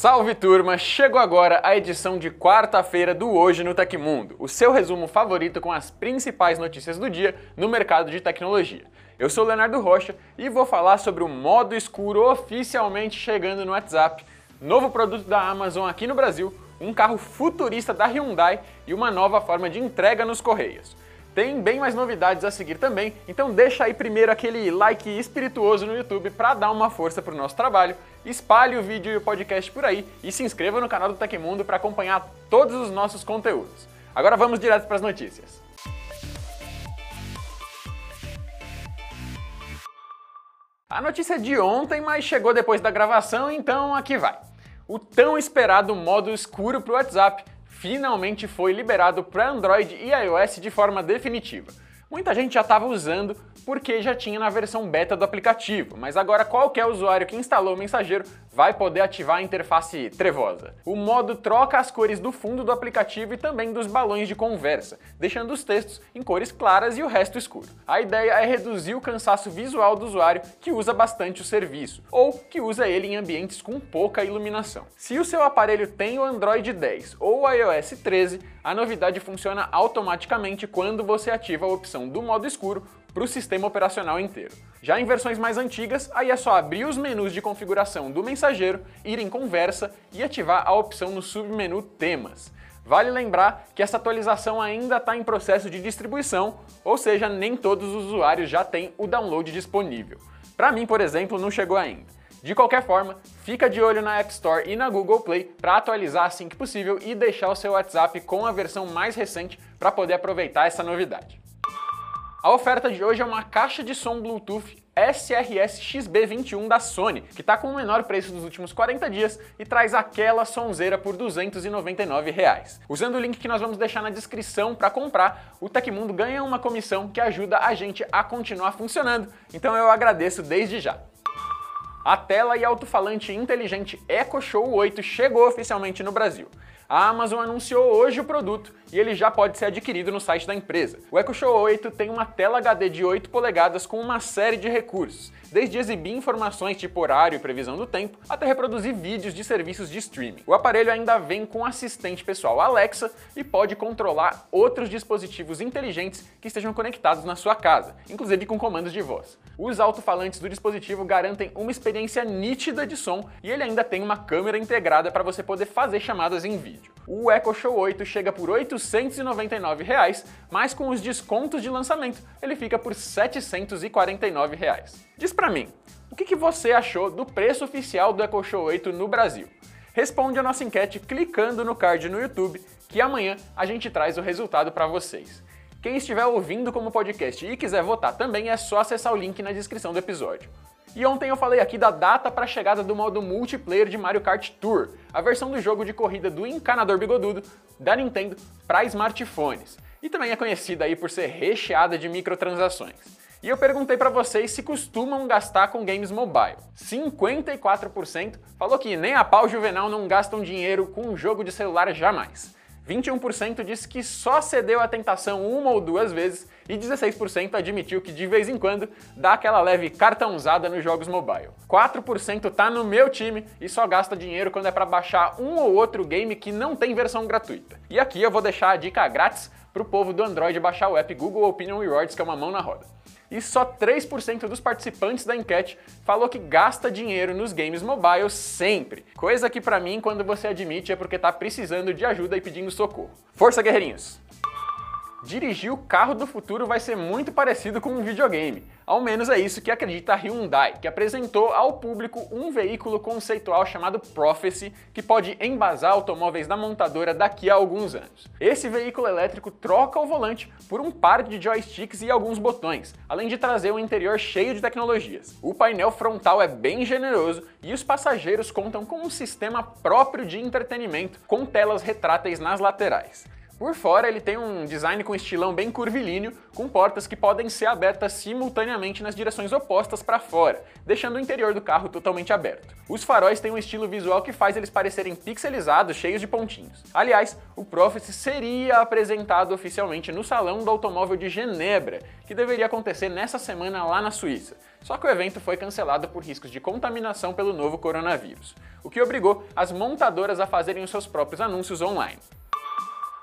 Salve turma! Chegou agora a edição de quarta-feira do Hoje no Tecmundo, o seu resumo favorito com as principais notícias do dia no mercado de tecnologia. Eu sou Leonardo Rocha e vou falar sobre o modo escuro oficialmente chegando no WhatsApp, novo produto da Amazon aqui no Brasil, um carro futurista da Hyundai e uma nova forma de entrega nos Correios. Tem bem mais novidades a seguir também, então deixa aí primeiro aquele like espirituoso no YouTube para dar uma força pro nosso trabalho, espalhe o vídeo e o podcast por aí e se inscreva no canal do Tecmundo para acompanhar todos os nossos conteúdos. Agora vamos direto para as notícias. A notícia é de ontem, mas chegou depois da gravação, então aqui vai. O tão esperado modo escuro para o WhatsApp finalmente foi liberado para Android e iOS de forma definitiva. Muita gente já estava usando porque já tinha na versão beta do aplicativo, mas agora qualquer usuário que instalou o mensageiro vai poder ativar a interface trevosa. O modo troca as cores do fundo do aplicativo e também dos balões de conversa, deixando os textos em cores claras e o resto escuro. A ideia é reduzir o cansaço visual do usuário que usa bastante o serviço, ou que usa ele em ambientes com pouca iluminação. Se o seu aparelho tem o Android 10 ou o iOS 13, a novidade funciona automaticamente quando você ativa a opção do modo escuro para o sistema operacional inteiro. Já em versões mais antigas, aí é só abrir os menus de configuração do mensageiro, ir em conversa e ativar a opção no submenu temas. Vale lembrar que essa atualização ainda está em processo de distribuição, ou seja, nem todos os usuários já têm o download disponível. Para mim, por exemplo, não chegou ainda. De qualquer forma, fica de olho na App Store e na Google Play para atualizar assim que possível e deixar o seu WhatsApp com a versão mais recente para poder aproveitar essa novidade. A oferta de hoje é uma caixa de som Bluetooth SRS XB21 da Sony, que está com o menor preço dos últimos 40 dias e traz aquela sonzeira por 299 reais. Usando o link que nós vamos deixar na descrição para comprar, o Tecmundo ganha uma comissão que ajuda a gente a continuar funcionando, então eu agradeço desde já. A tela e alto-falante inteligente Echo Show 8 chegou oficialmente no Brasil. A Amazon anunciou hoje o produto e ele já pode ser adquirido no site da empresa. O Echo Show 8 tem uma tela HD de 8 polegadas com uma série de recursos, desde exibir informações tipo horário e previsão do tempo, até reproduzir vídeos de serviços de streaming. O aparelho ainda vem com assistente pessoal Alexa e pode controlar outros dispositivos inteligentes que estejam conectados na sua casa, inclusive com comandos de voz. Os alto-falantes do dispositivo garantem uma experiência nítida de som e ele ainda tem uma câmera integrada para você poder fazer chamadas em vídeo. O Echo Show 8 chega por R$ 899, reais, mas com os descontos de lançamento ele fica por 749 reais. Diz pra mim, o que, que você achou do preço oficial do Echo Show 8 no Brasil? Responde a nossa enquete clicando no card no YouTube, que amanhã a gente traz o resultado para vocês. Quem estiver ouvindo como podcast e quiser votar também é só acessar o link na descrição do episódio. E ontem eu falei aqui da data para a chegada do modo multiplayer de Mario Kart Tour, a versão do jogo de corrida do encanador bigodudo da Nintendo para smartphones. E também é conhecida aí por ser recheada de microtransações. E eu perguntei para vocês se costumam gastar com games mobile. 54% falou que nem a pau juvenal não gastam dinheiro com um jogo de celular jamais. 21% disse que só cedeu à tentação uma ou duas vezes e 16% admitiu que de vez em quando dá aquela leve cartãozada nos jogos mobile. 4% tá no meu time e só gasta dinheiro quando é para baixar um ou outro game que não tem versão gratuita. E aqui eu vou deixar a dica grátis pro povo do Android baixar o app Google Opinion Rewards, que é uma mão na roda e só 3% dos participantes da enquete falou que gasta dinheiro nos games mobile sempre. Coisa que para mim, quando você admite, é porque tá precisando de ajuda e pedindo socorro. Força, guerreirinhos! Dirigir o carro do futuro vai ser muito parecido com um videogame. Ao menos é isso que acredita a Hyundai, que apresentou ao público um veículo conceitual chamado Prophecy, que pode embasar automóveis da montadora daqui a alguns anos. Esse veículo elétrico troca o volante por um par de joysticks e alguns botões, além de trazer um interior cheio de tecnologias. O painel frontal é bem generoso e os passageiros contam com um sistema próprio de entretenimento com telas retráteis nas laterais. Por fora, ele tem um design com estilão bem curvilíneo, com portas que podem ser abertas simultaneamente nas direções opostas para fora, deixando o interior do carro totalmente aberto. Os faróis têm um estilo visual que faz eles parecerem pixelizados, cheios de pontinhos. Aliás, o Prophecy seria apresentado oficialmente no Salão do Automóvel de Genebra, que deveria acontecer nessa semana lá na Suíça. Só que o evento foi cancelado por riscos de contaminação pelo novo coronavírus, o que obrigou as montadoras a fazerem os seus próprios anúncios online.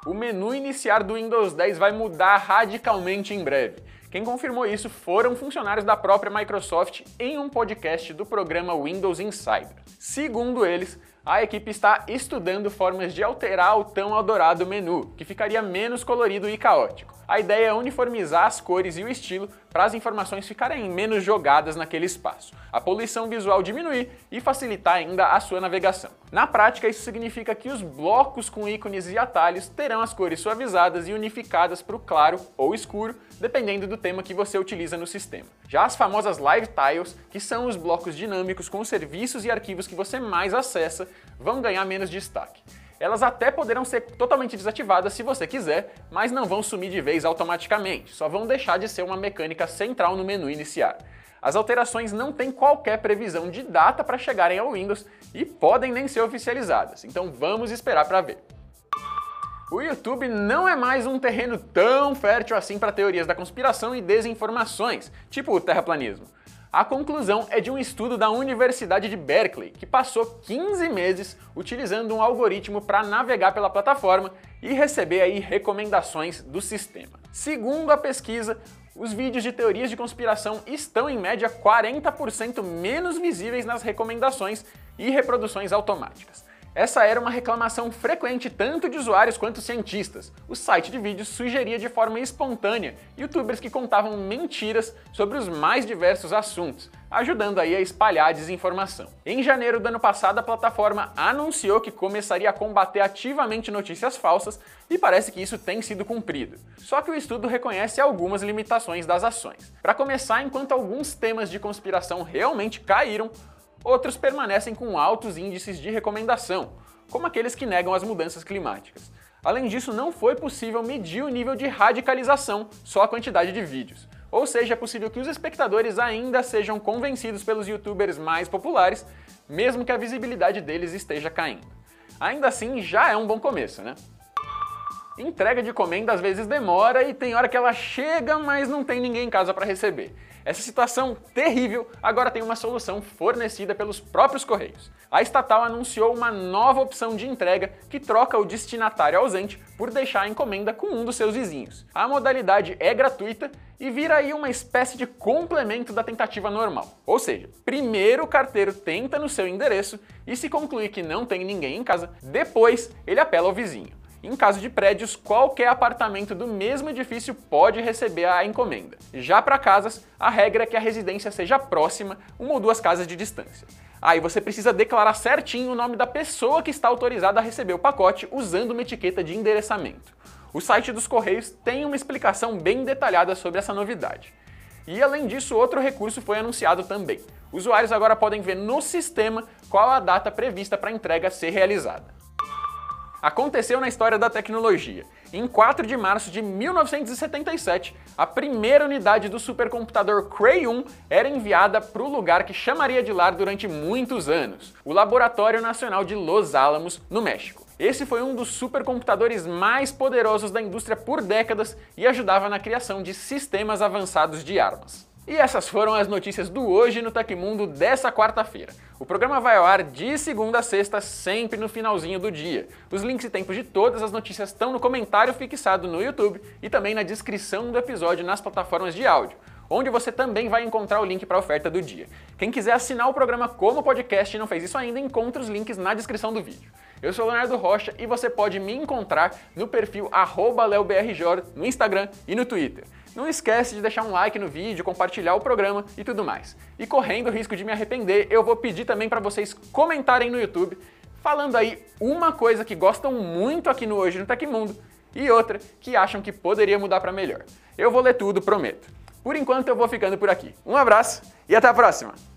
O menu iniciar do Windows 10 vai mudar radicalmente em breve. Quem confirmou isso foram funcionários da própria Microsoft em um podcast do programa Windows Insider. Segundo eles, a equipe está estudando formas de alterar o tão adorado menu, que ficaria menos colorido e caótico. A ideia é uniformizar as cores e o estilo para as informações ficarem menos jogadas naquele espaço, a poluição visual diminuir e facilitar ainda a sua navegação. Na prática, isso significa que os blocos com ícones e atalhos terão as cores suavizadas e unificadas para o claro ou escuro, dependendo do tema que você utiliza no sistema. Já as famosas Live Tiles, que são os blocos dinâmicos com os serviços e arquivos que você mais acessa, vão ganhar menos destaque. Elas até poderão ser totalmente desativadas se você quiser, mas não vão sumir de vez automaticamente, só vão deixar de ser uma mecânica central no menu iniciar. As alterações não têm qualquer previsão de data para chegarem ao Windows e podem nem ser oficializadas, então vamos esperar para ver. O YouTube não é mais um terreno tão fértil assim para teorias da conspiração e desinformações, tipo o terraplanismo. A conclusão é de um estudo da Universidade de Berkeley, que passou 15 meses utilizando um algoritmo para navegar pela plataforma e receber aí recomendações do sistema. Segundo a pesquisa, os vídeos de teorias de conspiração estão em média 40% menos visíveis nas recomendações e reproduções automáticas. Essa era uma reclamação frequente tanto de usuários quanto cientistas. O site de vídeos sugeria de forma espontânea youtubers que contavam mentiras sobre os mais diversos assuntos, ajudando aí a espalhar a desinformação. Em janeiro do ano passado, a plataforma anunciou que começaria a combater ativamente notícias falsas e parece que isso tem sido cumprido. Só que o estudo reconhece algumas limitações das ações. Para começar, enquanto alguns temas de conspiração realmente caíram, Outros permanecem com altos índices de recomendação, como aqueles que negam as mudanças climáticas. Além disso, não foi possível medir o nível de radicalização, só a quantidade de vídeos. Ou seja, é possível que os espectadores ainda sejam convencidos pelos youtubers mais populares, mesmo que a visibilidade deles esteja caindo. Ainda assim, já é um bom começo, né? Entrega de comenda às vezes demora e tem hora que ela chega, mas não tem ninguém em casa para receber. Essa situação terrível agora tem uma solução fornecida pelos próprios Correios. A estatal anunciou uma nova opção de entrega que troca o destinatário ausente por deixar a encomenda com um dos seus vizinhos. A modalidade é gratuita e vira aí uma espécie de complemento da tentativa normal. Ou seja, primeiro o carteiro tenta no seu endereço e se concluir que não tem ninguém em casa, depois ele apela ao vizinho. Em caso de prédios, qualquer apartamento do mesmo edifício pode receber a encomenda. Já para casas, a regra é que a residência seja próxima, uma ou duas casas de distância. Aí ah, você precisa declarar certinho o nome da pessoa que está autorizada a receber o pacote usando uma etiqueta de endereçamento. O site dos Correios tem uma explicação bem detalhada sobre essa novidade. E além disso, outro recurso foi anunciado também. Usuários agora podem ver no sistema qual a data prevista para a entrega ser realizada aconteceu na história da tecnologia. Em 4 de março de 1977, a primeira unidade do supercomputador Cray 1 era enviada para o lugar que chamaria de lar durante muitos anos, o Laboratório Nacional de Los Alamos, no México. Esse foi um dos supercomputadores mais poderosos da indústria por décadas e ajudava na criação de sistemas avançados de armas. E essas foram as notícias do Hoje no Tecmundo dessa quarta-feira. O programa vai ao ar de segunda a sexta, sempre no finalzinho do dia. Os links e tempos de todas as notícias estão no comentário fixado no YouTube e também na descrição do episódio nas plataformas de áudio, onde você também vai encontrar o link para a oferta do dia. Quem quiser assinar o programa como podcast e não fez isso ainda, encontra os links na descrição do vídeo. Eu sou Leonardo Rocha e você pode me encontrar no perfil leobrjor no Instagram e no Twitter. Não esquece de deixar um like no vídeo, compartilhar o programa e tudo mais. E correndo o risco de me arrepender, eu vou pedir também para vocês comentarem no YouTube, falando aí uma coisa que gostam muito aqui no Hoje no Tecmundo e outra que acham que poderia mudar para melhor. Eu vou ler tudo, prometo. Por enquanto eu vou ficando por aqui. Um abraço e até a próxima!